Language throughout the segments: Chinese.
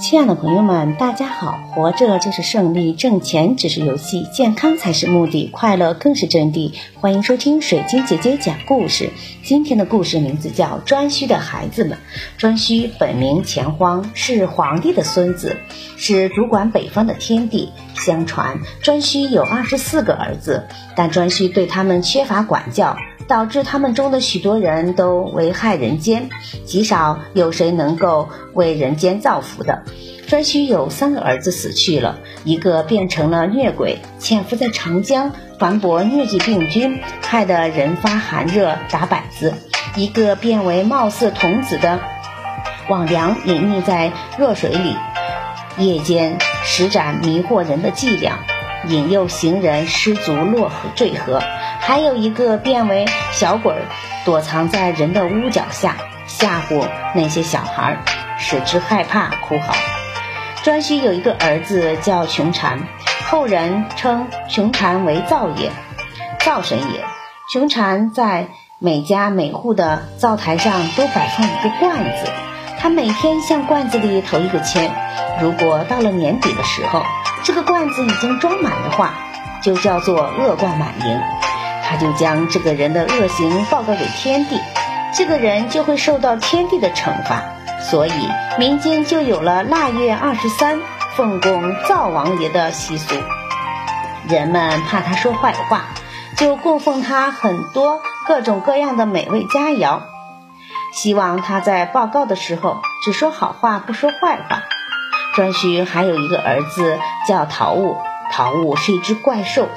亲爱的朋友们，大家好！活着就是胜利，挣钱只是游戏，健康才是目的，快乐更是真谛。欢迎收听水晶姐姐讲故事。今天的故事名字叫《颛顼的孩子们》。颛顼本名钱荒，是皇帝的孙子，是主管北方的天帝。相传颛顼有二十四个儿子，但颛顼对他们缺乏管教。导致他们中的许多人都危害人间，极少有谁能够为人间造福的。颛顼有三个儿子死去了，一个变成了疟鬼，潜伏在长江，传播疟疾病菌，害得人发寒热打摆子；一个变为貌似童子的魍魉，隐匿在热水里，夜间施展迷惑人的伎俩，引诱行人失足落河坠河。还有一个变为小鬼，躲藏在人的屋角下，吓唬那些小孩，使之害怕哭嚎。颛顼有一个儿子叫穷禅，后人称穷禅为灶也，灶神也。穷禅在每家每户的灶台上都摆放一个罐子，他每天向罐子里投一个签。如果到了年底的时候，这个罐子已经装满的话，就叫做恶贯满盈。他就将这个人的恶行报告给天帝，这个人就会受到天帝的惩罚，所以民间就有了腊月二十三奉供灶王爷的习俗。人们怕他说坏话，就供奉他很多各种各样的美味佳肴，希望他在报告的时候只说好话，不说坏话。颛顼还有一个儿子叫陶物，陶物是一只怪兽。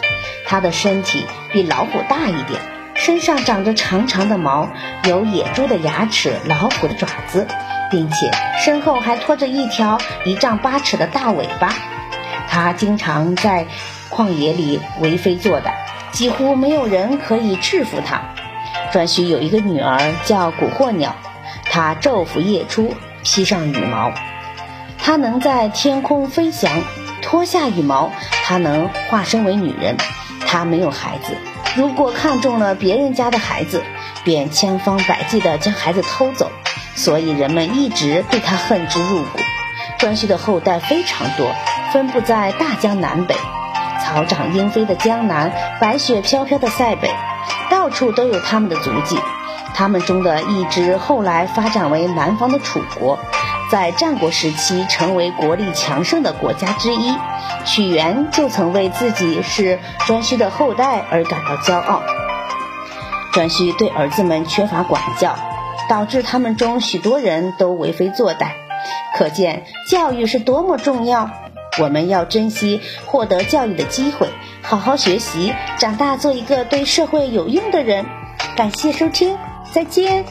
它的身体比老虎大一点，身上长着长长的毛，有野猪的牙齿、老虎的爪子，并且身后还拖着一条一丈八尺的大尾巴。它经常在旷野里为非作歹，几乎没有人可以制服它。颛顼有一个女儿叫蛊惑鸟，它昼伏夜出，披上羽毛，它能在天空飞翔。脱下羽毛，它能化身为女人。他没有孩子，如果看中了别人家的孩子，便千方百计地将孩子偷走，所以人们一直对他恨之入骨。颛顼的后代非常多，分布在大江南北、草长莺飞的江南、白雪飘飘的塞北，到处都有他们的足迹。他们中的一支后来发展为南方的楚国。在战国时期，成为国力强盛的国家之一。屈原就曾为自己是颛顼的后代而感到骄傲。颛顼对儿子们缺乏管教，导致他们中许多人都为非作歹。可见教育是多么重要！我们要珍惜获得教育的机会，好好学习，长大做一个对社会有用的人。感谢收听，再见。